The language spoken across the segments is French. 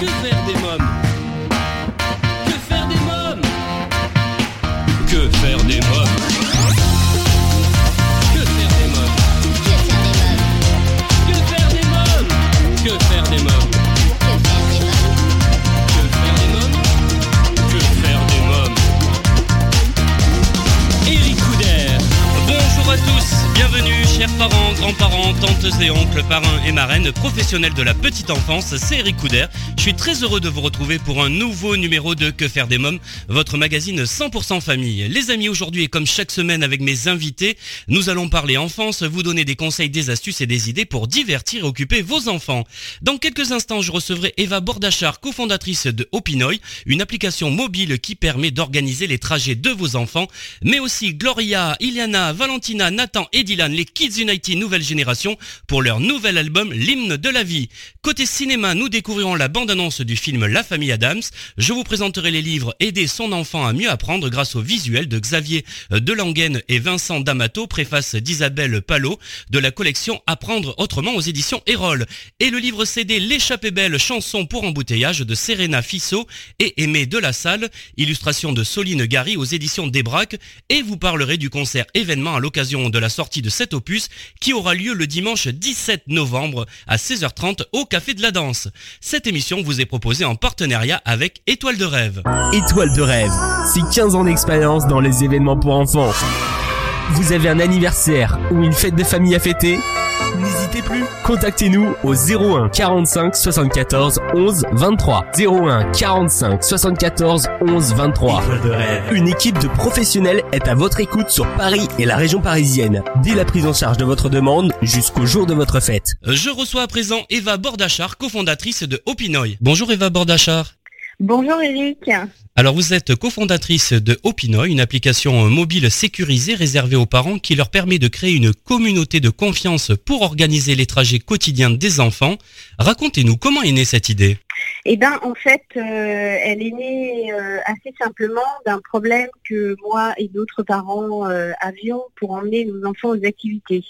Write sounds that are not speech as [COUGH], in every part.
Que faire des mômes Que faire des mômes Que faire des mômes Que faire des mômes Que faire des mômes Que faire des mômes Que faire des mômes Que faire des mômes Eric Couder. Bonjour à tous, bienvenue chers parents, grands-parents, tantes et oncles, parrains et marraines, professionnels de la petite enfance, c'est Eric Couder. Je suis très heureux de vous retrouver pour un nouveau numéro de Que faire des mômes, votre magazine 100% famille. Les amis, aujourd'hui et comme chaque semaine avec mes invités, nous allons parler enfance, vous donner des conseils, des astuces et des idées pour divertir et occuper vos enfants. Dans quelques instants, je recevrai Eva Bordachar, cofondatrice de Opinoy, une application mobile qui permet d'organiser les trajets de vos enfants, mais aussi Gloria, Iliana, Valentina, Nathan et Dylan, les Kids United nouvelle génération, pour leur nouvel album L'hymne de la vie. Côté cinéma, nous découvrirons la bande-annonce du film La famille Adams. Je vous présenterai les livres Aider son enfant à mieux apprendre grâce au visuel de Xavier Delangen et Vincent D'Amato, préface d'Isabelle Palot, de la collection Apprendre autrement aux éditions Erol. Et le livre CD L'échappée belle, chanson pour embouteillage de Serena Fissot et Aimé de la Salle, illustration de Soline Gary aux éditions Débrac, et vous parlerez du concert événement à l'occasion de la sortie de cet opus qui aura lieu le dimanche 17 novembre à 16h30 au Café de la Danse. Cette émission vous est proposée en partenariat avec Étoile de Rêve. Étoile de rêve, c'est 15 ans d'expérience dans les événements pour enfants. Vous avez un anniversaire ou une fête de famille à fêter? N'hésitez plus, contactez-nous au 01 45 74 11 23. 01 45 74 11 23. Une équipe de professionnels est à votre écoute sur Paris et la région parisienne, dès la prise en charge de votre demande jusqu'au jour de votre fête. Je reçois à présent Eva Bordachar, cofondatrice de Opinoy. Bonjour Eva Bordachar. Bonjour Eric. Alors vous êtes cofondatrice de Opinoy, une application mobile sécurisée réservée aux parents qui leur permet de créer une communauté de confiance pour organiser les trajets quotidiens des enfants. Racontez-nous comment est née cette idée? Eh ben en fait, euh, elle est née euh, assez simplement d'un problème que moi et d'autres parents euh, avions pour emmener nos enfants aux activités.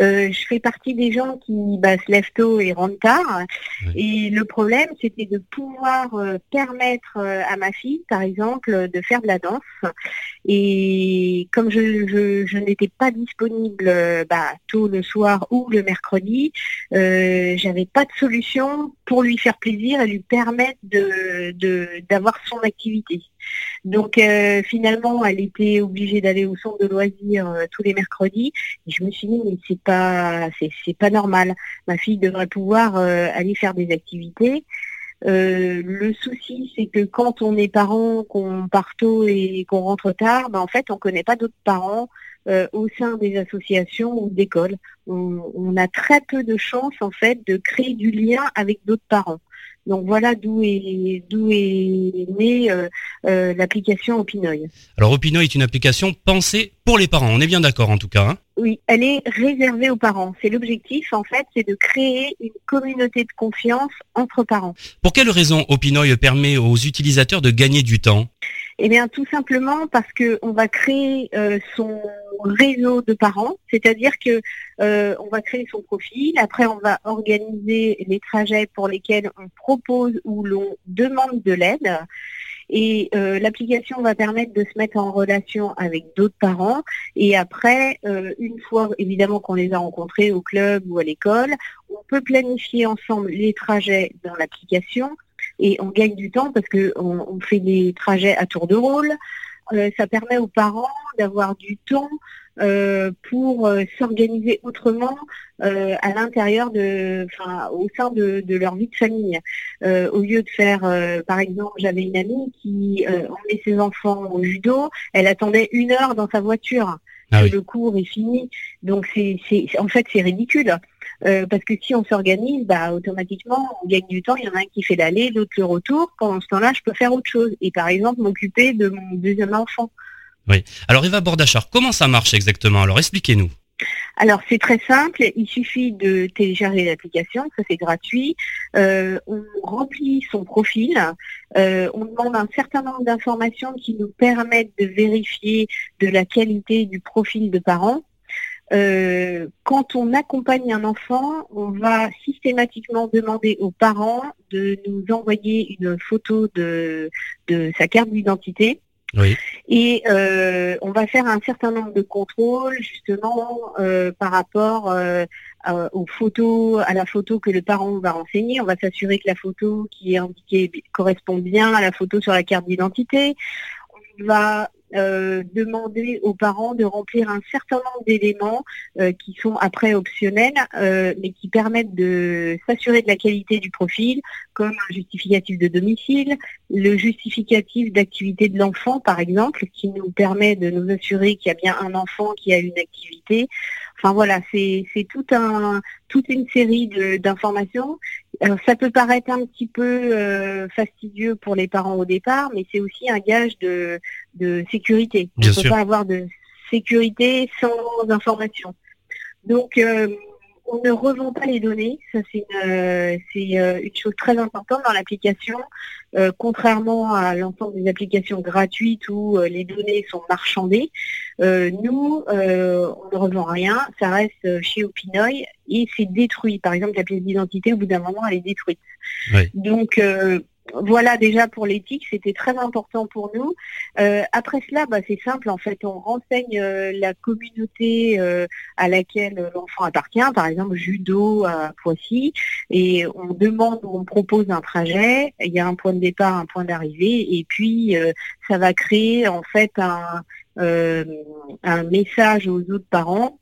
Euh, je fais partie des gens qui bah, se lèvent tôt et rentrent tard. Et le problème, c'était de pouvoir euh, permettre euh, à ma fille, par exemple, de faire de la danse. Et comme je, je- je n'étais pas disponible bah, tôt le soir ou le mercredi, euh, j'avais pas de solution pour lui faire plaisir et lui permettre de de- d'avoir son activité. Donc euh, finalement, elle était obligée d'aller au centre de loisirs euh, tous les mercredis. Je me suis dit mais c'est pas c'est pas normal. Ma fille devrait pouvoir euh, aller faire des activités. Le souci, c'est que quand on est parent, qu'on part tôt et qu'on rentre tard, ben, en fait, on connaît pas d'autres parents au sein des associations ou d'écoles. On, on a très peu de chances, en fait, de créer du lien avec d'autres parents. Donc voilà d'où est d'où est née euh, euh, l'application Opinoy. Alors Opinoy est une application pensée pour les parents, on est bien d'accord en tout cas. hein Oui, elle est réservée aux parents. C'est l'objectif, en fait, c'est de créer une communauté de confiance entre parents. pour quelle raison Opinoy permet aux utilisateurs de gagner du temps? Eh bien, tout simplement parce que on va créer euh, son réseau de parents, c'est-à-dire que euh, on va créer son profil. Après, on va organiser les trajets pour lesquels on propose ou l'on demande de l'aide. Et euh, l'application va permettre de se mettre en relation avec d'autres parents. Et après, euh, une fois évidemment qu'on les a rencontrés au club ou à l'école, on peut planifier ensemble les trajets dans l'application et on gagne du temps parce que on, fait des trajets à tour de rôle. Euh, ça permet aux parents d'avoir du temps euh, pour euh, s'organiser autrement à l'intérieur de, enfin, au sein de, de leur vie de famille. Au lieu de faire, par exemple, j'avais une amie qui emmenait ses enfants au judo, elle attendait une heure dans sa voiture. Ah oui. le cours est fini. Donc c'est, en fait, c'est ridicule. Euh, parce que si on s'organise, bah, automatiquement, on gagne du temps. Il y en a un qui fait l'aller, l'autre le retour. Pendant ce temps-là, je peux faire autre chose. Et par exemple, m'occuper de mon deuxième enfant. Alors Eva Bordachar, comment ça marche exactement? Alors expliquez-nous. Alors c'est très simple, il suffit de télécharger l'application, ça c'est gratuit. Euh, on remplit son profil, euh, on demande un certain nombre d'informations qui nous permettent de vérifier de la qualité du profil de parents. Euh, quand on accompagne un enfant, on va systématiquement demander aux parents de nous envoyer une photo de, de sa carte d'identité. Oui. Et euh, on va faire un certain nombre de contrôles justement euh, par rapport euh, à- aux photos, à la photo que le parent va renseigner. On va s'assurer que la photo qui est indiquée correspond bien à la photo sur la carte d'identité. On va euh, demander aux parents de remplir un certain nombre d'éléments euh, qui sont après optionnels, euh, mais qui permettent de s'assurer de la qualité du profil, comme un justificatif de domicile, le justificatif d'activité de l'enfant, par exemple, qui nous permet de nous assurer qu'il y a bien un enfant qui a une activité. Enfin voilà, c'est c'est tout un toute une série de- d'informations. Alors, ça peut paraître un petit peu euh, fastidieux pour les parents au départ, mais c'est aussi un gage de, de sécurité. Bien On ne peut pas avoir de sécurité sans information. Donc, euh, on ne revend pas les données. Ça, c'est une, euh, euh, une chose très importante dans l'application. Euh, contrairement à l'ensemble des applications gratuites où euh, les données sont marchandées, nous, on ne revend rien. Ça reste chez Opinoy et c'est détruit. Par exemple, la pièce d'identité, au bout d'un moment, elle est détruite. Oui. Donc, voilà déjà pour l'éthique, c'était très important pour nous. Euh, après cela, bah, c'est simple, en fait, on renseigne euh, la communauté euh, à laquelle l'enfant appartient, par exemple judo à Poissy, et on demande, on propose un trajet, il y a un point de départ, un point d'arrivée, et puis ça va créer en fait un, message aux autres parents.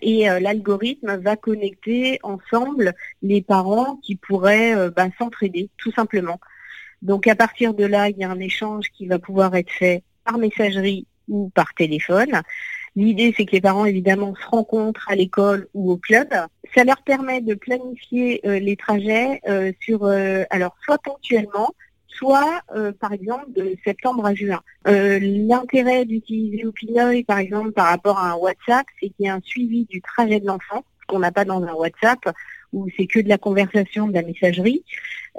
Et l'algorithme va connecter ensemble les parents qui pourraient bah, s'entraider, tout simplement. Donc à partir de là, il y a un échange qui va pouvoir être fait par messagerie ou par téléphone. L'idée, c'est que les parents, évidemment, se rencontrent à l'école ou au club. Ça leur permet de planifier euh, les trajets euh, sur, euh, alors soit ponctuellement, soit euh, par exemple de septembre à juin. Euh, L'intérêt d'utiliser Opinoy, par exemple, par rapport à un WhatsApp, c'est qu'il y a un suivi du trajet de l'enfant, qu'on n'a pas dans un WhatsApp, où c'est que de la conversation, de la messagerie.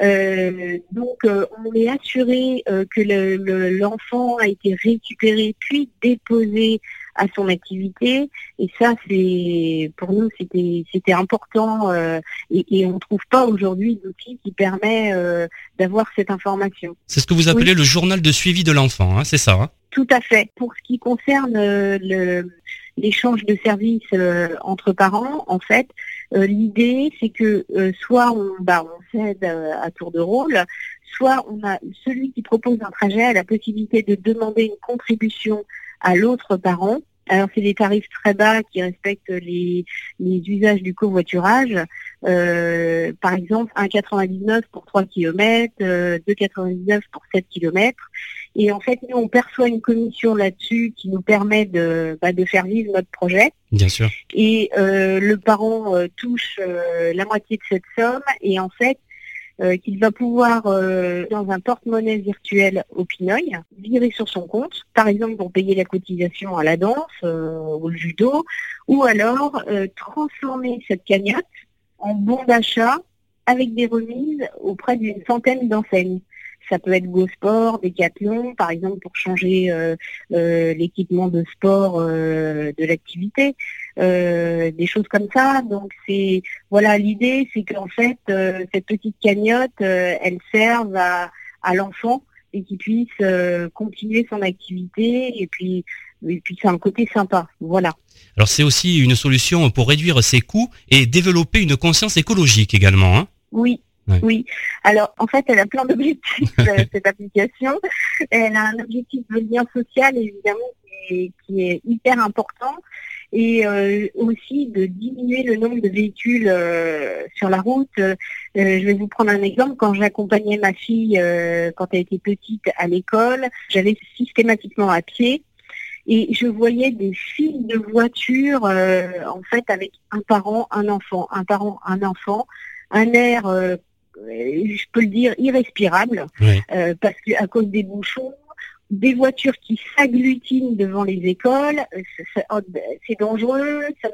Euh, donc, euh, on est assuré euh, que le- le- l'enfant a été récupéré puis déposé à son activité. Et ça, c'est pour nous, c'était c'était important. euh, et, et on ne trouve pas aujourd'hui d'outil qui permet euh, d'avoir cette information. C'est ce que vous appelez le journal de suivi de l'enfant, hein, c'est ça hein? Tout à fait. Pour ce qui concerne euh, le- l'échange de services euh, entre parents, en fait, l'idée c'est que euh, soit on, bah, euh, à tour de rôle, soit on a celui qui propose un trajet a la possibilité de demander une contribution à l'autre parent. Alors c'est des tarifs très bas qui respectent les, les usages du covoiturage. Euh, par exemple, 1,99 pour 3 km, euh, 2,99 pour 7 km. Et en fait, nous, on perçoit une commission là-dessus qui nous permet de, bah, de faire vivre notre projet. Bien sûr. Et euh, le parent euh, touche euh, la moitié de cette somme et en fait, euh, qu'il va pouvoir, euh, dans un porte-monnaie virtuel au Pinoy, virer sur son compte, par exemple pour payer la cotisation à la danse euh, ou le judo, ou alors euh, transformer cette cagnotte en bon d'achat avec des remises auprès d'une centaine d'enseignes. Ça peut être GoSport, Decathlon, par exemple, pour changer euh, euh, l'équipement de sport euh, de l'activité, des choses comme ça. Donc c'est voilà l'idée, c'est qu'en fait cette petite cagnotte, elle serve à, à l'enfant et qu'il puisse continuer son activité et puis et puis c'est un côté sympa. Voilà. Alors c'est aussi une solution pour réduire ses coûts et développer une conscience écologique également. Hein Oui. Ouais. Oui. Alors, en fait, elle a plein d'objectifs, [LAUGHS] euh, cette application. Elle a un objectif de lien social, évidemment, qui est, qui est hyper important. Et euh, aussi de diminuer le nombre de véhicules euh, sur la route. Euh, je vais vous prendre un exemple. Quand j'accompagnais ma fille, quand elle était petite à l'école, j'allais systématiquement à pied. Et je voyais des files de voitures, euh, en fait, avec un parent, un enfant, un parent, un enfant, un air, euh, je peux le dire, irrespirable, Ouais. euh, parce que à cause des bouchons, des voitures qui s'agglutinent devant les écoles, c'est- oh, ben, c'est dangereux, ça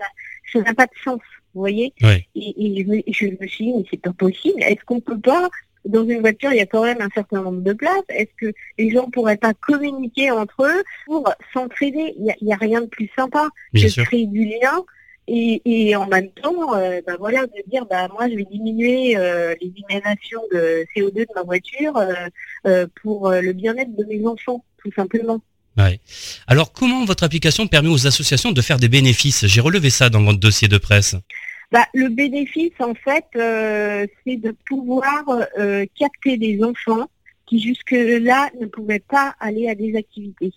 n'a pas de sens, vous voyez. Et je, me, je me suis dit, mais c'est pas possible. Est-ce qu'on peut pas dans une voiture, il y a quand même un certain nombre de places. Est-ce que les gens pourraient pas communiquer entre eux pour s'entraider? Il n'y a, rien de plus sympa Bien que de créer du lien et, en même temps, euh, bah voilà, de dire bah moi je vais diminuer euh, les émanations de CO2 de ma voiture euh, pour le bien-être de mes enfants, tout simplement. Ouais. Alors comment votre application permet aux associations de faire des bénéfices? J'ai relevé ça dans votre dossier de presse. Bah, le bénéfice, en fait, c'est de pouvoir capter des enfants qui jusque-là ne pouvaient pas aller à des activités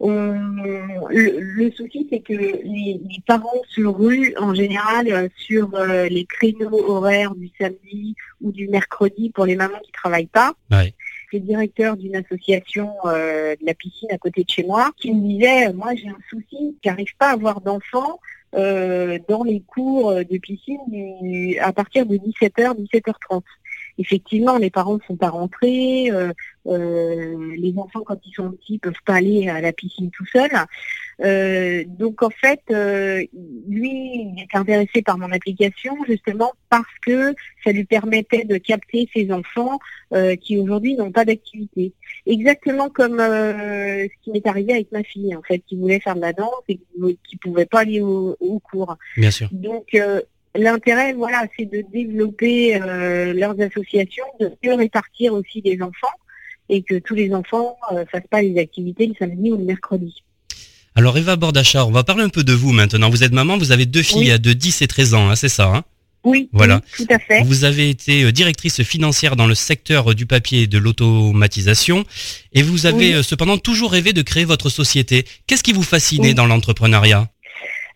le, souci, c'est que les, parents se ruent en général euh, sur euh, les créneaux horaires du samedi ou du mercredi pour les mamans qui ne travaillent pas. Ouais. Le directeur d'une association euh, de la piscine à côté de chez moi qui me disait, moi j'ai un souci, j'arrive pas à avoir d'enfants dans les cours de piscine à partir de 17h, 17h30 effectivement, les parents ne sont pas rentrés, euh, euh, les enfants, quand ils sont petits, peuvent pas aller à la piscine tout seuls. Euh, donc, en fait, lui, il est intéressé par mon application justement parce que ça lui permettait de capter ses enfants qui aujourd'hui n'ont pas d'activité. Exactement comme ce qui m'est arrivé avec ma fille, en fait, qui voulait faire de la danse et qui ne pouvait pas aller au, au cours. Bien sûr. Donc, L'intérêt, voilà, c'est de développer euh, leurs associations, de mieux répartir aussi les enfants et que tous les enfants ne euh, fassent pas les activités le samedi ou le mercredi. Alors Eva Bordachar, on va parler un peu de vous maintenant. Vous êtes maman, vous avez deux filles de 10 et 13 ans, hein, c'est ça hein? Oui, voilà. tout à fait. Vous avez été euh, directrice financière dans le secteur du papier et de l'automatisation et vous avez cependant toujours rêvé de créer votre société. Qu'est-ce qui vous fascinait dans l'entrepreneuriat?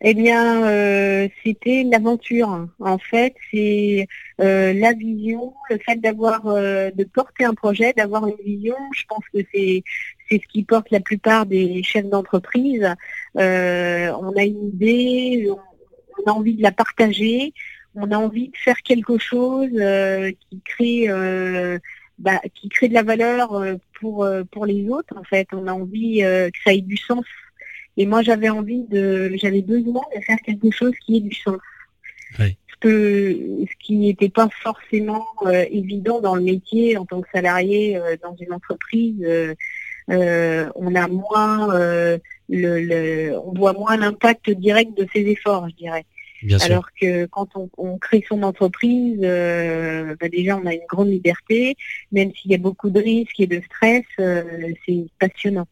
Eh bien, euh, c'était l'aventure. En fait, c'est euh, la vision, le fait d'avoir, euh, de porter un projet, d'avoir une vision. Je pense que c'est c'est ce qui porte la plupart des chefs d'entreprise. on a une idée, on, a envie de la partager, on a envie de faire quelque chose qui crée. Bah, qui crée de la valeur pour pour les autres en fait on a envie que ça ait du sens et moi, j'avais envie de, j'avais besoin de faire quelque chose qui ait du sens. Ce, qui n'était pas forcément euh, évident dans le métier en tant que salarié euh, dans une entreprise. Euh, on a moins le, on voit moins l'impact direct de ses efforts, je dirais. Alors que quand on, crée son entreprise, bah, déjà on a une grande liberté, même s'il y a beaucoup de risques et de stress, c'est passionnant.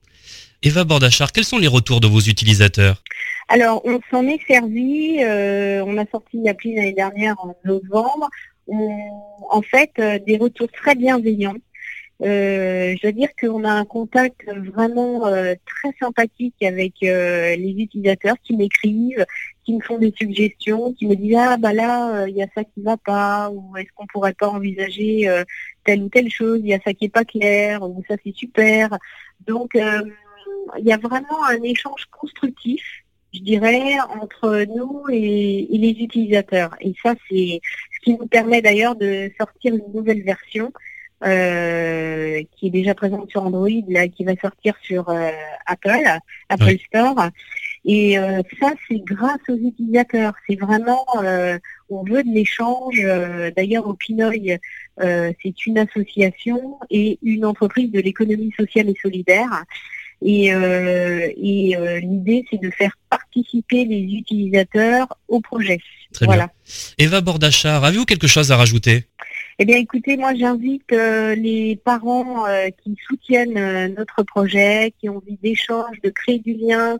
Eva Bordachar, quels sont les retours de vos utilisateurs? Alors, on s'en est servi. Euh, on a sorti l'appli l'année dernière en novembre. en fait, euh, des retours très bienveillants. Euh, je veux dire qu'on a un contact vraiment très sympathique avec les utilisateurs qui m'écrivent, qui me font des suggestions, qui me disent ah bah là il y a ça qui va pas ou est-ce qu'on pourrait pas envisager telle ou telle chose, il y a ça qui est pas clair ou ça c'est super. Donc il y a vraiment un échange constructif, je dirais, entre nous et, les utilisateurs. Et ça, c'est ce qui nous permet d'ailleurs de sortir une nouvelle version euh, qui est déjà présente sur Android, là, qui va sortir sur euh, Apple, Apple Store. Et euh, ça, c'est grâce aux utilisateurs. C'est vraiment, on veut de l'échange. D'ailleurs, au Pinoy, c'est une association et une entreprise de l'économie sociale et solidaire. Et, euh, euh, l'idée, c'est de faire participer les utilisateurs au projet. Très voilà. bien. Eva Bordachar, avez-vous quelque chose à rajouter? Eh bien, écoutez, moi, j'invite euh, les parents qui soutiennent notre projet, qui ont envie d'échange, de créer du lien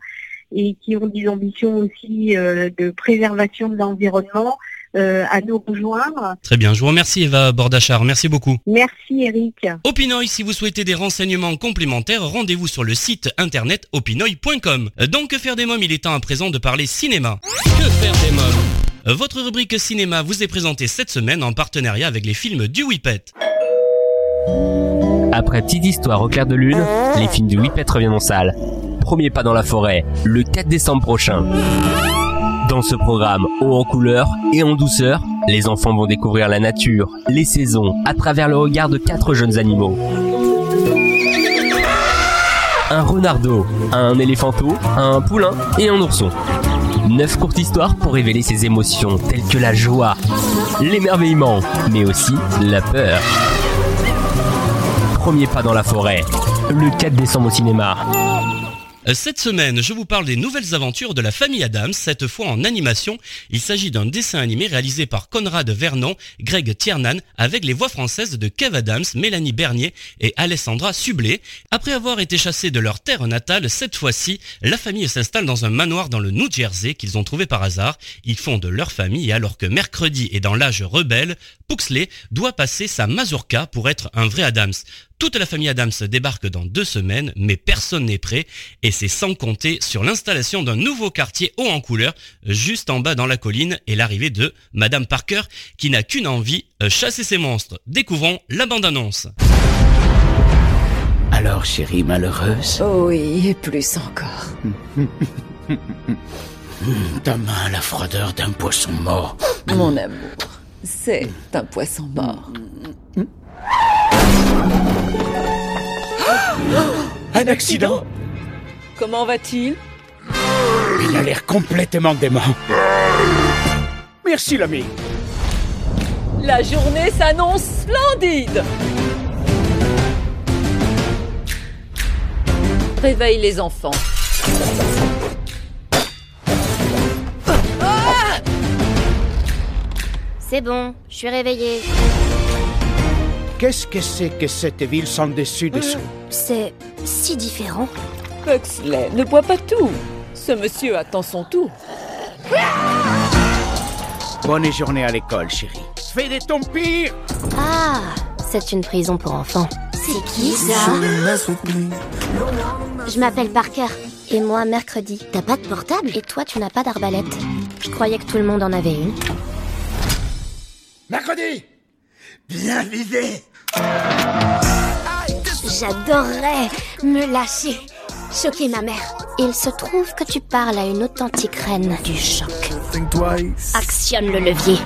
et qui ont des ambitions aussi de préservation de l'environnement, euh, à nous rejoindre. Très bien, je vous remercie Eva Bordachar, merci beaucoup. Merci Eric. Opinoï, si vous souhaitez des renseignements complémentaires, rendez-vous sur le site internet opinoï.com. Donc que faire des mômes, il est temps à présent de parler cinéma. Que faire des mômes? Votre rubrique cinéma vous est présentée cette semaine en partenariat avec les films du Whippet. Après Petite Histoire au clair de lune, les films du Whippet reviennent en salle. Premier pas dans la forêt, le 4 décembre prochain. Dans ce programme haut en couleur et en douceur, les enfants vont découvrir la nature, les saisons, à travers le regard de quatre jeunes animaux. Un renardeau, un éléphanteau, un poulain et un ourson. Neuf courtes histoires pour révéler ses émotions telles que la joie, l'émerveillement, mais aussi la peur. Premier pas dans la forêt, le 4 décembre au cinéma. Euh, cette semaine, je vous parle des nouvelles aventures de la famille Adams, cette fois en animation. Il s'agit d'un dessin animé réalisé par Conrad Vernon, Greg Tiernan, avec les voix françaises de Kev Adams, Mélanie Bernier et Alessandra Sublet. Après avoir été chassés de leur terre natale, cette fois-ci, la famille s'installe dans un manoir dans le New Jersey qu'ils ont trouvé par hasard. Ils fondent leur famille alors que mercredi est dans l'âge rebelle, Puxley doit passer sa mazurka pour être un vrai Adams. Toute la famille Adams débarque dans deux semaines, mais personne n'est prêt, et c'est sans compter sur l'installation d'un nouveau quartier haut en couleur, juste en bas dans la colline, et l'arrivée de Madame Parker, qui n'a qu'une envie, euh, chasser ses monstres. Découvrons la bande-annonce. Alors, chérie malheureuse? Oh oui, et plus encore. [LAUGHS] Ta main a la froideur d'un poisson mort. Mon amour, c'est un poisson mort. Un accident? Comment va-t-il? Il a l'air complètement dément. Merci l'ami. La journée s'annonce splendide Réveille les enfants. C'est bon, je suis réveillée. Qu'est-ce que c'est que cette ville sans dessus dessous C'est si différent. Huxley, ne bois pas tout. Ce monsieur attend son tour. Bonne journée à l'école, chérie. Fais de ton pire Ah, c'est une prison pour enfants. C'est qui ça Je m'appelle Parker. Et moi, mercredi. T'as pas de portable? Et toi, tu n'as pas d'arbalète? Je croyais que tout le monde en avait une. Mercredi Bien visé J'adorerais me lâcher, choquer ma mère. Il se trouve que tu parles à une authentique reine du choc. Actionne le levier.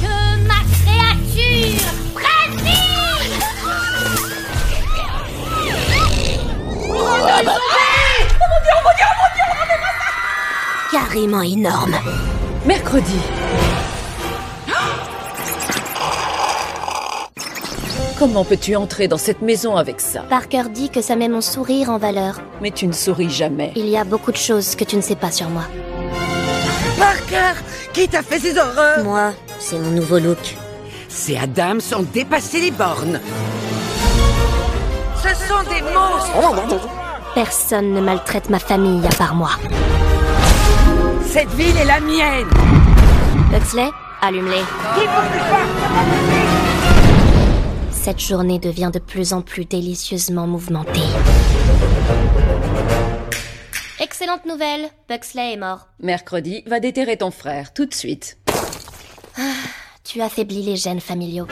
Que ma créature prenne vie Carrément énorme. Mercredi. Comment peux-tu entrer dans cette maison avec ça Parker dit que ça met mon sourire en valeur. Mais tu ne souris jamais. Il y a beaucoup de choses que tu ne sais pas sur moi. Parker Qui t'a fait ces horreurs Moi, c'est mon nouveau look. Ces Adams ont dépassé les bornes. Ce sont des monstres Personne ne maltraite ma famille à part moi. Cette ville est la mienne Huxley, allume-les. Cette journée devient de plus en plus délicieusement mouvementée. Excellente nouvelle, Huxley est mort. Mercredi, va déterrer ton frère, tout de suite. Tu affaiblis les gènes familiaux.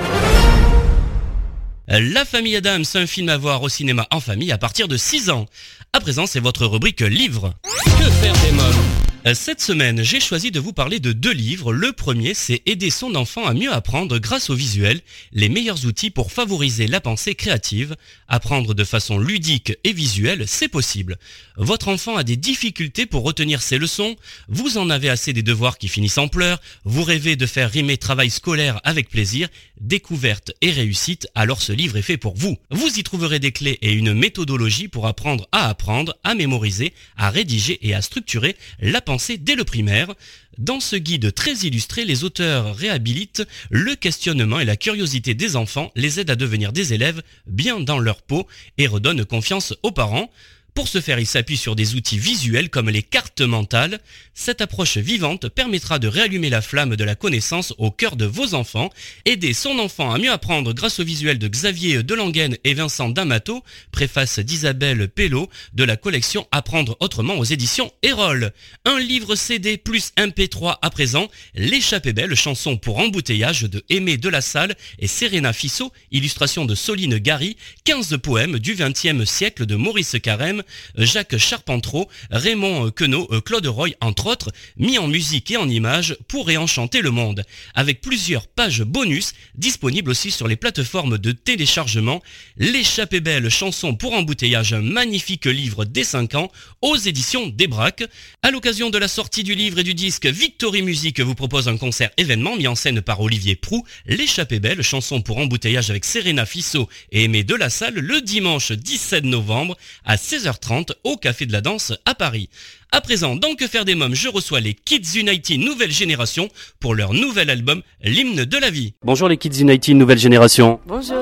La famille Adams, un film à voir au cinéma en famille à partir de 6 ans. À présent, c'est votre rubrique livre. Que faire des mômes cette semaine, j'ai choisi de vous parler de deux livres. Le premier, c'est Aider son enfant à mieux apprendre grâce au visuel, les meilleurs outils pour favoriser la pensée créative. Apprendre de façon ludique et visuelle, c'est possible. Votre enfant a des difficultés pour retenir ses leçons, vous en avez assez des devoirs qui finissent en pleurs, vous rêvez de faire rimer travail scolaire avec plaisir, découverte et réussite, alors ce livre est fait pour vous. Vous y trouverez des clés et une méthodologie pour apprendre à apprendre, à mémoriser, à rédiger et à structurer la pensée dès le primaire. Dans ce guide très illustré, les auteurs réhabilitent le questionnement et la curiosité des enfants, les aident à devenir des élèves bien dans leur peau et redonnent confiance aux parents. Pour ce faire, il s'appuie sur des outils visuels comme les cartes mentales. Cette approche vivante permettra de réallumer la flamme de la connaissance au cœur de vos enfants. Aider son enfant à mieux apprendre grâce au visuel de Xavier Delangen et Vincent D'Amato, préface d'Isabelle Pello de la collection Apprendre autrement aux éditions Erol. Un livre CD plus MP3 à présent, L'échappée belle, chanson pour embouteillage de Aimé de la Salle et Serena Fissot, illustration de Soline Gary, 15 poèmes du XXe siècle de Maurice Carême, Jacques Charpentreau, Raymond Queneau, Claude Roy, entre autres, mis en musique et en images pour réenchanter le monde, avec plusieurs pages bonus disponibles aussi sur les plateformes de téléchargement. L'échappée belle, chanson pour embouteillage, un magnifique livre dès 5 ans, aux éditions Débrac. À l'occasion de la sortie du livre et du disque, Victory Music vous propose un concert événement mis en scène par Olivier Prou, L'échappée belle, chanson pour embouteillage avec Serena Fissot et Aimé de la Salle, le dimanche 17 novembre à 16h 20h30 au Café de la Danse à Paris. À présent, dans Que faire des mômes, je reçois les Kids United Nouvelle Génération pour leur nouvel album L'hymne de la vie. Bonjour les Kids United Nouvelle Génération. Bonjour.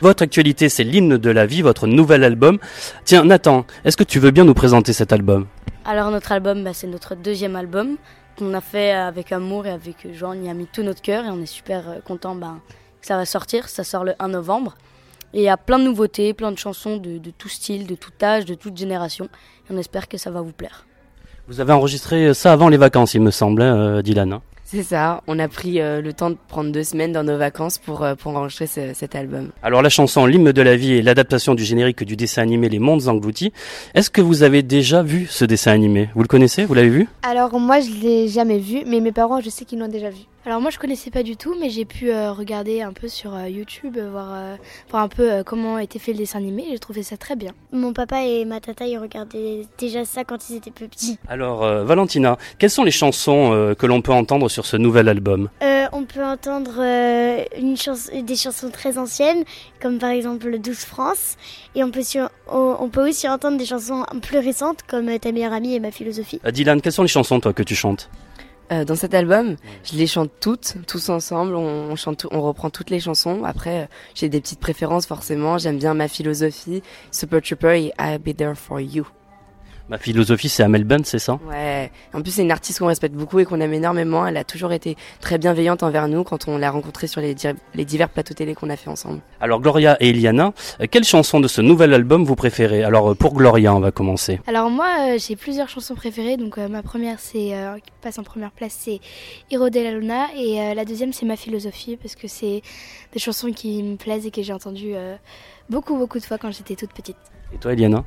Votre actualité, c'est l'hymne de la vie, votre nouvel album. Tiens, Nathan, est-ce que tu veux bien nous présenter cet album? Alors notre album, bah, c'est notre deuxième album qu'on a fait avec amour et avec joie. On y a mis tout notre cœur et on est super euh, content bah, que ça va sortir. Ça sort le 1 novembre. Et il y a plein de nouveautés, plein de chansons de, tout style, de tout âge, de toute génération. Et on espère que ça va vous plaire. Vous avez enregistré ça avant les vacances, il me semble, hein, euh, Dylan. Hein. C'est ça, on a pris euh, le temps de prendre deux semaines dans nos vacances pour, euh, pour enregistrer cet album. Alors la chanson L'hymne de la vie est l'adaptation du générique du dessin animé Les Mondes Engloutis. Est-ce que vous avez déjà vu ce dessin animé? Vous le connaissez? Vous l'avez vu? Alors moi je l'ai jamais vu, mais mes parents je sais qu'ils l'ont déjà vu. Alors moi je connaissais pas du tout, mais j'ai pu euh, regarder un peu sur euh, YouTube, euh, voir, un peu comment était fait le dessin animé. J'ai trouvé ça très bien. Mon papa et ma tata ils regardaient déjà ça quand ils étaient plus petits. Alors Valentina, quelles sont les chansons que l'on peut entendre sur ce nouvel album? On peut entendre une des chansons très anciennes, comme par exemple Douce France, et on peut, on peut aussi entendre des chansons plus récentes, comme Ta meilleure amie et Ma philosophie. Dylan, quelles sont les chansons toi que tu chantes? Euh, dans cet album, je les chante toutes, tous ensemble. On, chante, on reprend toutes les chansons. Après, euh, j'ai des petites préférences forcément. J'aime bien ma philosophie, Super Trooper et I'll Be There for You. Ma philosophie, c'est Amel Bent, c'est ça? Ouais. En plus, c'est une artiste qu'on respecte beaucoup et qu'on aime énormément. Elle a toujours été très bienveillante envers nous quand on l'a rencontrée sur les, les, divers plateaux télé qu'on a fait ensemble. Alors, Gloria et Eliana, euh, quelle chanson de ce nouvel album vous préférez? Alors, euh, pour Gloria, on va commencer. Alors, moi, euh, j'ai plusieurs chansons préférées. Donc, ma première, c'est qui passe en première place, c'est Hiro de la Luna. Et la deuxième, c'est Ma philosophie, parce que c'est des chansons qui me plaisent et que j'ai entendues beaucoup, beaucoup de fois quand j'étais toute petite. Et toi, Eliana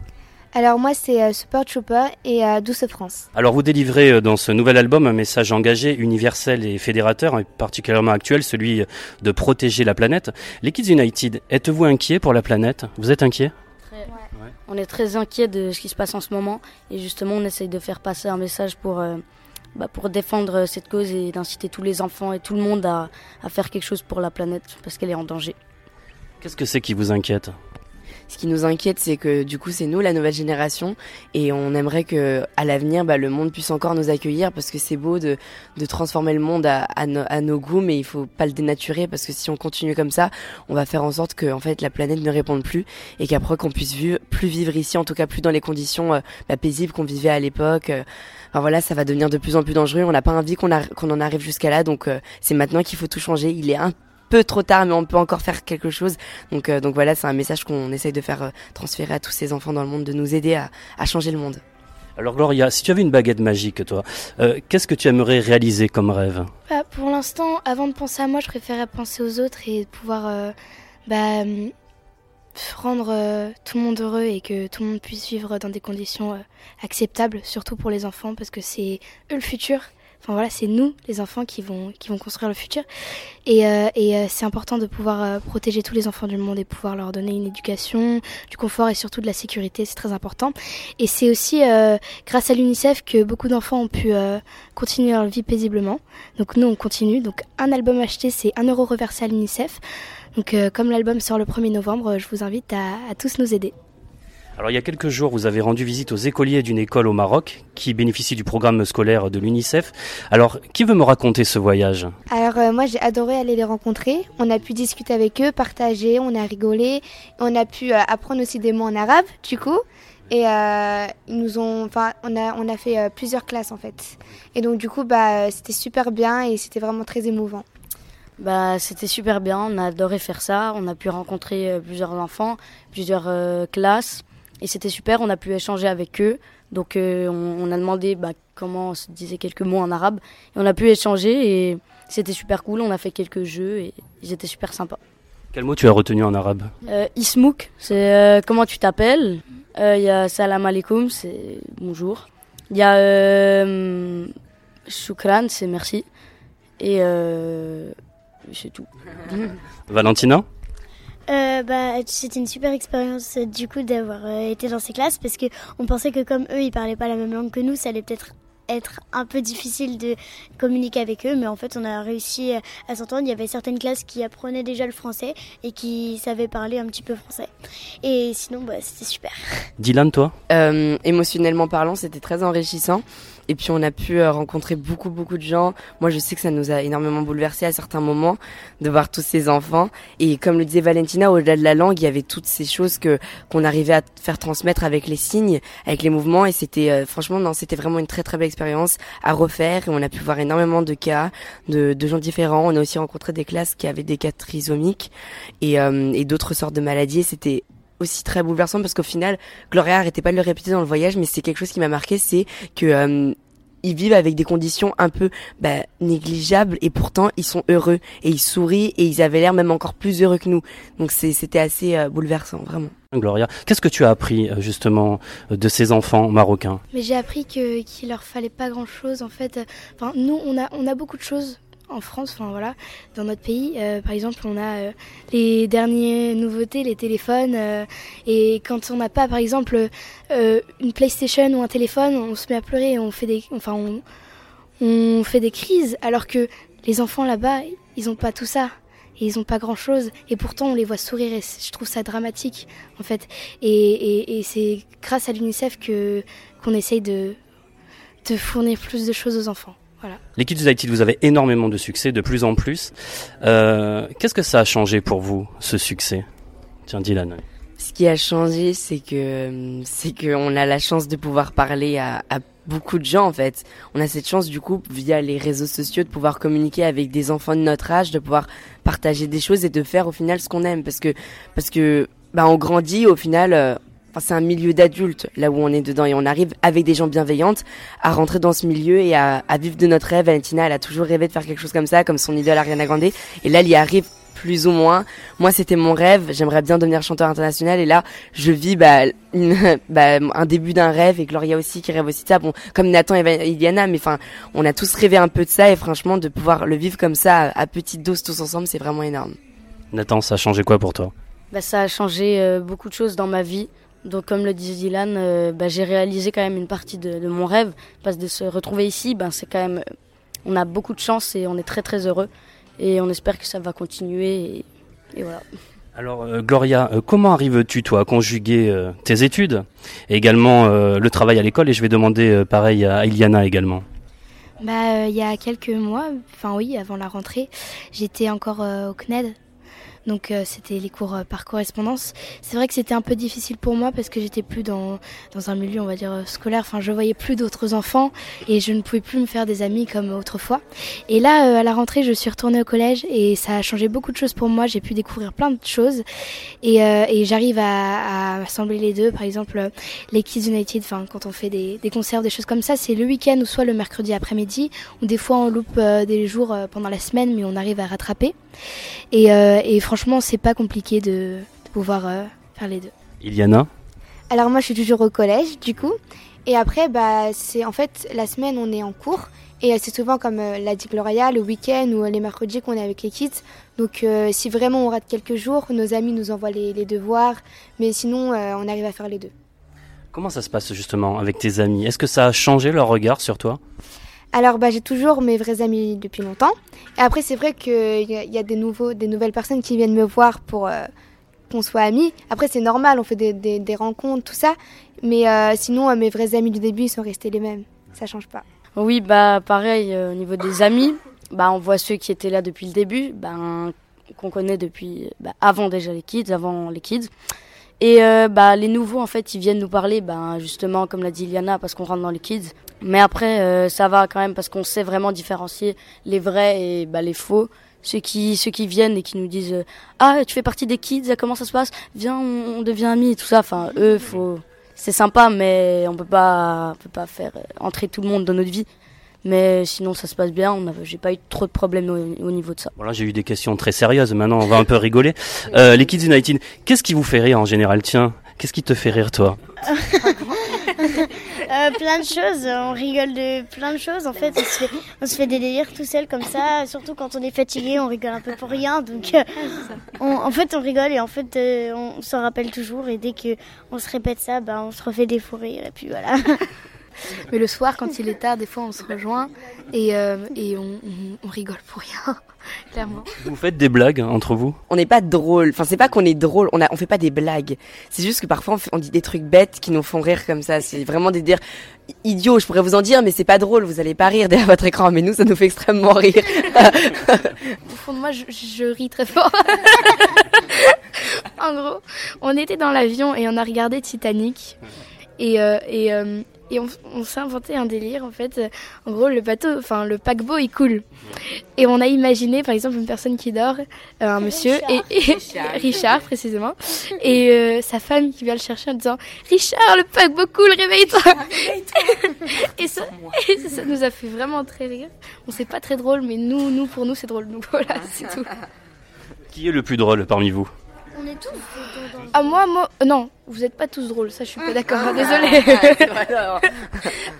alors moi c'est euh, Super Trooper et euh, Douce France. Alors vous délivrez euh, dans ce nouvel album un message engagé, universel et fédérateur, particulièrement actuel, celui de protéger la planète. Les Kids United, êtes-vous inquiets pour la planète? Vous êtes inquiets? On est très inquiets de ce qui se passe en ce moment et justement on essaye de faire passer un message pour, bah, pour défendre cette cause et d'inciter tous les enfants et tout le monde à, à faire quelque chose pour la planète parce qu'elle est en danger. Qu'est-ce que c'est qui vous inquiète? Ce qui nous inquiète, c'est que du coup, c'est nous la nouvelle génération, et on aimerait que à l'avenir, bah, le monde puisse encore nous accueillir, parce que c'est beau de, de transformer le monde à, à, nos goûts, mais il faut pas le dénaturer, parce que si on continue comme ça, on va faire en sorte que en fait la planète ne réponde plus, et qu'après qu'on puisse vivre, plus vivre ici, en tout cas plus dans les conditions euh, bah, paisibles qu'on vivait à l'époque. Euh. Enfin voilà, ça va devenir de plus en plus dangereux. On n'a pas envie qu'on qu'on en arrive jusqu'à là, donc euh, c'est maintenant qu'il faut tout changer. Il est un peu trop tard, mais on peut encore faire quelque chose. Donc, euh, donc voilà, c'est un message qu'on essaye de faire euh, transférer à tous ces enfants dans le monde, de nous aider à, à changer le monde. Alors Gloria, si tu avais une baguette magique, toi, euh, qu'est-ce que tu aimerais réaliser comme rêve? Bah, Pour l'instant, avant de penser à moi, je préférerais penser aux autres et pouvoir bah, rendre tout le monde heureux et que tout le monde puisse vivre dans des conditions acceptables, surtout pour les enfants, parce que c'est eux le futur Enfin voilà, c'est nous, les enfants, qui vont, qui vont construire le futur. Et, euh, et euh, c'est important de pouvoir euh, protéger tous les enfants du monde et pouvoir leur donner une éducation, du confort et surtout de la sécurité. C'est très important. Et c'est aussi grâce à l'UNICEF que beaucoup d'enfants ont pu continuer leur vie paisiblement. Donc nous, on continue. Donc un album acheté, c'est un euro reversé à l'UNICEF. Donc comme l'album sort le 1er novembre, je vous invite à, à tous nous aider. Alors il y a quelques jours, vous avez rendu visite aux écoliers d'une école au Maroc qui bénéficie du programme scolaire de l'UNICEF. Alors qui veut me raconter ce voyage? Alors euh, moi j'ai adoré aller les rencontrer. On a pu discuter avec eux, partager, on a rigolé, on a pu euh, apprendre aussi des mots en arabe du coup. Et euh, ils nous ont, enfin, on a, on a fait plusieurs classes en fait. Et donc du coup, bah, c'était super bien et c'était vraiment très émouvant. Bah, c'était super bien. On a adoré faire ça. On a pu rencontrer plusieurs enfants, plusieurs classes. Et c'était super, on a pu échanger avec eux. Donc euh, on, a demandé bah, comment on se disait quelques mots en arabe. Et on a pu échanger et c'était super cool. On a fait quelques jeux et ils étaient super sympas. Quel mot tu as retenu en arabe euh, Ismouk, c'est euh, comment tu t'appelles. Il y a salam alaikum, c'est bonjour. Il y a shukran, c'est merci. Et c'est tout. [LAUGHS] Valentina euh, bah, C'était une super expérience euh, du coup d'avoir euh, été dans ces classes parce que on pensait que comme eux ils parlaient pas la même langue que nous, ça allait peut-être être un peu difficile de communiquer avec eux, mais en fait on a réussi à s'entendre. Il y avait certaines classes qui apprenaient déjà le français et qui savaient parler un petit peu français. Et sinon, bah, c'était super. Dylan, toi? Euh, Émotionnellement parlant, c'était très enrichissant. Et puis on a pu euh, rencontrer beaucoup beaucoup de gens. Moi je sais que ça nous a énormément bouleversé à certains moments de voir tous ces enfants. Et comme le disait Valentina, au-delà de la langue, il y avait toutes ces choses que qu'on arrivait à faire transmettre avec les signes, avec les mouvements. Et c'était euh, franchement non, c'était vraiment une très très belle expérience à refaire. Et on a pu voir énormément de cas de, de gens différents. On a aussi rencontré des classes qui avaient des cas trisomiques et, euh, et d'autres sortes de maladies. C'était aussi très bouleversant parce qu'au final, Gloria arrêtait pas de le répéter dans le voyage, mais c'est quelque chose qui m'a marqué, c'est que euh, ils vivent avec des conditions un peu bah, négligeables et pourtant ils sont heureux et ils sourient et ils avaient l'air même encore plus heureux que nous. Donc c'était assez euh, bouleversant, vraiment. Gloria, qu'est-ce que tu as appris euh, justement de ces enfants marocains? Mais j'ai appris que qu'il leur fallait pas grand-chose en fait. Enfin, nous on a on a beaucoup de choses en France, enfin voilà, dans notre pays. Euh, par exemple, on a euh, les dernières nouveautés, les téléphones. Euh, et quand on n'a pas, par exemple, une PlayStation ou un téléphone, on se met à pleurer, et on fait des, enfin, on, fait des crises. Alors que les enfants là-bas, ils n'ont pas tout ça. Et ils n'ont pas grand-chose. Et pourtant, on les voit sourire. Et je trouve ça dramatique, en fait. Et, et, c'est grâce à l'UNICEF qu'on essaye de, de fournir plus de choses aux enfants. Voilà. Les Kids United, vous avez énormément de succès, de plus en plus. Euh, Qu'est-ce que ça a changé pour vous, ce succès? Tiens, Dylan. Ce qui a changé, c'est que c'est qu'on a la chance de pouvoir parler à, à, beaucoup de gens en fait. On a cette chance du coup via les réseaux sociaux de pouvoir communiquer avec des enfants de notre âge, de pouvoir partager des choses et de faire au final ce qu'on aime parce que parce que bah on grandit au final euh, c'est un milieu d'adultes là où on est dedans et on arrive avec des gens bienveillantes à rentrer dans ce milieu et à, à, vivre de notre rêve. Valentina, elle a toujours rêvé de faire quelque chose comme ça, comme son idole Ariana Grande. Et là, elle y arrive plus ou moins. Moi, c'était mon rêve. J'aimerais bien devenir chanteur international. Et là, je vis bah, une, [LAUGHS] bah, un début d'un rêve. Et Gloria aussi, qui rêve aussi de ça. Bon, comme Nathan et Iliana, mais enfin, on a tous rêvé un peu de ça. Et franchement, de pouvoir le vivre comme ça, à, petite dose tous ensemble, c'est vraiment énorme. Nathan, ça a changé quoi pour toi? Bah, Ça a changé euh, beaucoup de choses dans ma vie. Donc comme le dit Dylan, euh, bah, j'ai réalisé quand même une partie de, de, mon rêve. Parce de se retrouver ici, ben, c'est quand même, on a beaucoup de chance et on est très très heureux. Et on espère que ça va continuer. Et, et voilà. Alors euh, Gloria, euh, comment arrives-tu toi à conjuguer euh, tes études et également le travail à l'école? Et je vais demander pareil à Iliana également. Bah, il y a quelques mois, enfin oui, avant la rentrée, j'étais encore au CNED, donc euh, c'était les cours euh, par correspondance. C'est vrai que c'était un peu difficile pour moi parce que j'étais plus dans, dans un milieu, on va dire, euh, scolaire. Enfin, je voyais plus d'autres enfants et je ne pouvais plus me faire des amis comme autrefois. Et là, à la rentrée, je suis retournée au collège et ça a changé beaucoup de choses pour moi. J'ai pu découvrir plein de choses et, et j'arrive à, à, assembler les deux. Par exemple, les Kids United, enfin, quand on fait des, des concerts, des choses comme ça, c'est le week-end ou soit le mercredi après-midi ou des fois on loupe des jours pendant la semaine, mais on arrive à rattraper. Et, et franchement, franchement, c'est pas compliqué de, de pouvoir euh, faire les deux. Iliana Alors moi, je suis toujours au collège, du coup. Et après, bah, c'est en fait la semaine, on est en cours. Et c'est souvent comme euh, l'a dit Gloria, le week-end ou les mercredis qu'on est avec les kids. Donc euh, si vraiment on rate quelques jours, nos amis nous envoient les, les devoirs. Mais sinon, euh, on arrive à faire les deux. Comment ça se passe justement avec tes amis? Est-ce que ça a changé leur regard sur toi? Alors, bah, j'ai toujours mes vrais amis depuis longtemps. Et après, c'est vrai qu'il y, y, a des, nouveaux, des nouvelles personnes qui viennent me voir pour euh, qu'on soit amis. Après, c'est normal, on fait des, des, rencontres, tout ça. Mais euh, sinon, euh, mes vrais amis du début, ils sont restés les mêmes. Ça change pas. Oui, bah pareil, au niveau des amis, bah, on voit ceux qui étaient là depuis le début, bah, qu'on connaît depuis bah, avant déjà les kids, avant les kids. Et bah, les nouveaux, en fait, ils viennent nous parler, bah, justement, comme l'a dit Iliana, parce qu'on rentre dans les kids. Mais après, euh, ça va quand même, parce qu'on sait vraiment différencier les vrais et bah, les faux. Ceux qui, ceux qui viennent et qui nous disent Ah, tu fais partie des kids, comment ça se passe? Viens, on, on devient amis, tout ça. Enfin, eux, faut... c'est sympa, mais on peut pas, on peut pas faire entrer tout le monde dans notre vie. Mais sinon, ça se passe bien. On j'ai pas eu trop de problèmes au, au niveau de ça. Voilà, j'ai eu des questions très sérieuses. Maintenant, on va un peu rigoler. Euh, les Kids United, qu'est-ce qui vous fait rire en général? Tiens, qu'est-ce qui te fait rire, toi? [LAUGHS] [LAUGHS] euh, plein de choses, on rigole de plein de choses. En fait, on se fait, on se fait des délires tout seul comme ça. Surtout quand on est fatigué, on rigole un peu pour rien. Donc, euh, on, en fait, on rigole et en fait, euh, on s'en rappelle toujours. Et dès que on se répète ça, bah, on se refait des fous rires. Et puis voilà. [LAUGHS] [LAUGHS] Mais le soir, quand il est tard, des fois, on se rejoint et, et on, on, rigole pour rien. [LAUGHS] Clairement. Vous faites des blagues entre vous? On n'est pas drôle. Enfin, c'est pas qu'on est drôle. On a, on fait pas des blagues. C'est juste que parfois on, dit des trucs bêtes qui nous font rire comme ça. C'est vraiment des dires idiots. Je pourrais vous en dire, mais c'est pas drôle. Vous allez pas rire derrière votre écran. Mais nous, ça nous fait extrêmement rire. [LAUGHS] Au fond de moi, je, je ris très fort. en gros, on était dans l'avion et on a regardé Titanic. Et, euh, et, euh, et on, s'est inventé un délire en fait. En gros, le bateau, enfin le paquebot, il coule. Et on a imaginé, par exemple, une personne qui dort, euh, un monsieur et, Richard. [LAUGHS] précisément, et euh, sa femme qui vient le chercher en disant Richard, le paquebot coule, réveille-toi. [LAUGHS] [LAUGHS] et, ça, ça nous a fait vraiment très rire. On sait pas très drôle, mais nous, nous pour nous, c'est drôle. Donc voilà, c'est tout. Qui est le plus drôle parmi vous? Est tous. Ah moi, moi, non, vous n'êtes pas tous drôles, ça je suis pas d'accord, ah, désolée. [LAUGHS]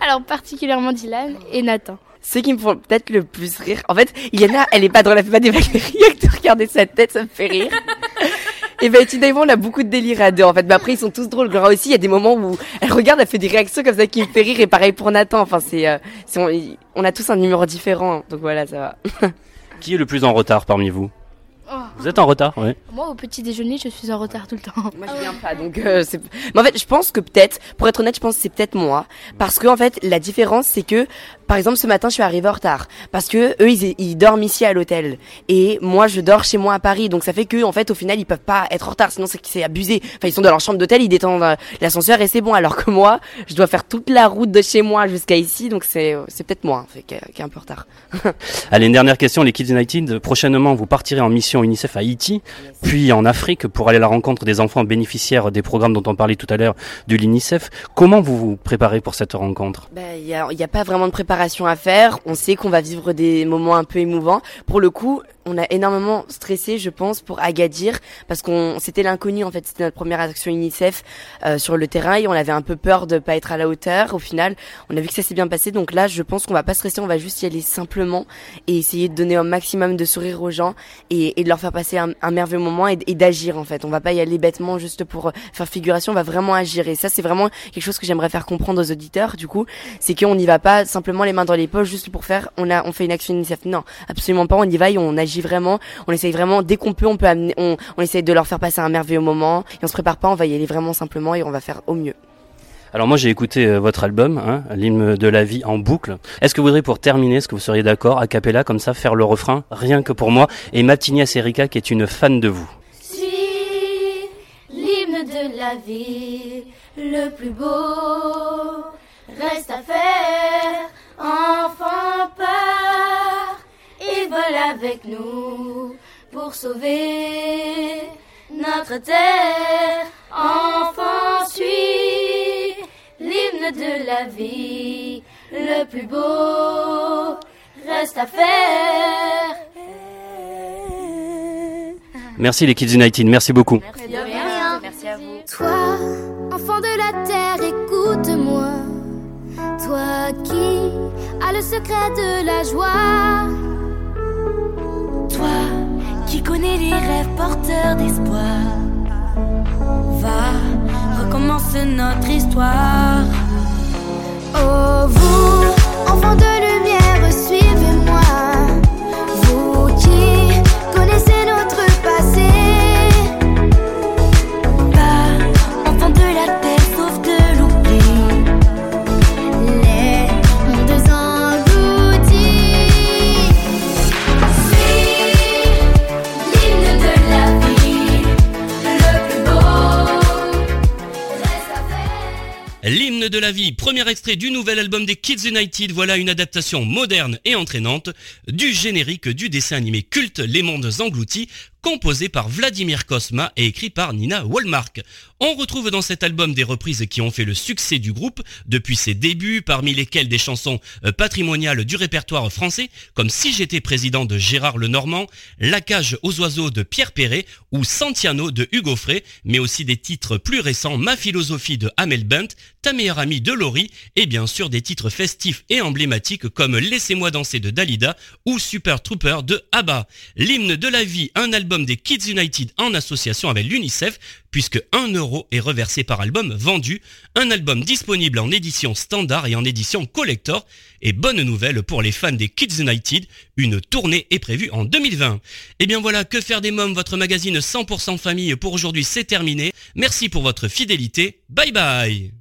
[LAUGHS] Alors particulièrement Dylan et Nathan. Ceux qui me font peut-être le plus rire. En fait, Yana, elle est pas drôle, elle fait pas des vagues de regarder sa tête, ça me fait rire. [LAUGHS] Et ben, Yvon, on a beaucoup de délire à deux, en fait. Mais après, ils sont tous drôles. Laura aussi, il y a des moments où elle regarde, elle fait des réactions comme ça qui me fait rire. Et pareil pour Nathan. Enfin, c'est, euh, on, on, a tous un numéro différent. Donc voilà, ça va. qui est le plus en retard parmi vous? Oh. Vous êtes en retard, oui. Moi, au petit déjeuner, je suis en retard tout le temps. Moi, je viens pas, donc euh, c'est. Mais en fait, je pense que peut-être, pour être honnête, je pense que c'est peut-être moi, parce que en fait, la différence, c'est que, par exemple, ce matin, je suis arrivée en retard, parce que eux, ils, ils dorment ici à l'hôtel, et moi, je dors chez moi à Paris, donc ça fait que, en fait, au final, ils peuvent pas être en retard, sinon c'est c'est abusé. Enfin, ils sont dans leur chambre d'hôtel, ils détendent euh, l'ascenseur et c'est bon, alors que moi, je dois faire toute la route de chez moi jusqu'à ici, donc c'est c'est peut-être moi, qui est un peu en retard. [LAUGHS] Allez, une dernière question, les Kids United. Prochainement, vous partirez en mission UNICEF à Haïti puis en Afrique pour aller à la rencontre des enfants bénéficiaires des programmes dont on parlait tout à l'heure de l'UNICEF. Comment vous vous préparez pour cette rencontre? Ben, Il n'y a, a, pas vraiment de préparation à faire. On sait qu'on va vivre des moments un peu émouvants. Pour le coup, on a énormément stressé, je pense, pour Agadir, parce qu'on c'était l'inconnu en fait. C'était notre première action UNICEF euh, sur le terrain et on avait un peu peur de pas être à la hauteur. Au final, on a vu que ça s'est bien passé. Donc là, je pense qu'on va pas stresser, on va juste y aller simplement et essayer de donner un maximum de sourire aux gens et, et de leur faire passer un, merveilleux moment et, d'agir en fait. On va pas y aller bêtement juste pour faire figuration, on va vraiment agir. Et ça, c'est vraiment quelque chose que j'aimerais faire comprendre aux auditeurs. Du coup, c'est qu'on n'y va pas simplement les mains dans les poches juste pour faire. On a, on fait une action UNICEF. Non, absolument pas. On y va et on agit vraiment. On essaye vraiment dès qu'on peut, on peut amener, on, on essaye de leur faire passer un merveilleux moment. Et on se prépare pas, on va y aller vraiment simplement et on va faire au mieux. Alors moi j'ai écouté euh, votre album, hein, l'hymne de la vie en boucle. Est-ce que vous voudriez pour terminer, est-ce que vous seriez d'accord, à capella comme ça, faire le refrain, rien que pour moi, et Matinia Serika qui est une fan de vous Suis l'hymne de la vie, le plus beau, reste à faire, enfant part, avec nous pour sauver notre terre, enfant suit l'hymne de la vie, le plus beau reste à faire. Merci les Kids United, merci beaucoup. Merci, merci à vous. Toi, enfant de la terre, écoute-moi. Toi qui as le secret de la joie. Connais les rêves porteurs d'espoir. Va, recommence notre histoire. Oh, vous, enfants de de la vie, premier extrait du nouvel album des Kids United, voilà une adaptation moderne et entraînante du générique du dessin animé culte Les Mondes Engloutis, composé par Vladimir Kosma et écrit par Nina Wallmark. On retrouve dans cet album des reprises qui ont fait le succès du groupe depuis ses débuts, parmi lesquelles des chansons euh, patrimoniales du répertoire français, comme Si j'étais président de Gérard Lenormand, La cage aux oiseaux de Pierre Perret ou Santiano de Hugo Frey, mais aussi des titres plus récents, Ma philosophie de Amel Bent, Ta meilleure amie de Laurie, et bien sûr des titres festifs et emblématiques comme Laissez-moi danser de Dalida ou Super Trooper de ABBA. L'hymne de la vie, un album des Kids United en association avec l'UNICEF, puisque 1 euro est reversé par album vendu. Un album disponible en édition standard et en édition collector. Et bonne nouvelle pour les fans des Kids United, une tournée est prévue en 2020. Et eh bien voilà, que faire des mômes, votre magazine 100% famille pour aujourd'hui c'est terminé. Merci pour votre fidélité. Bye bye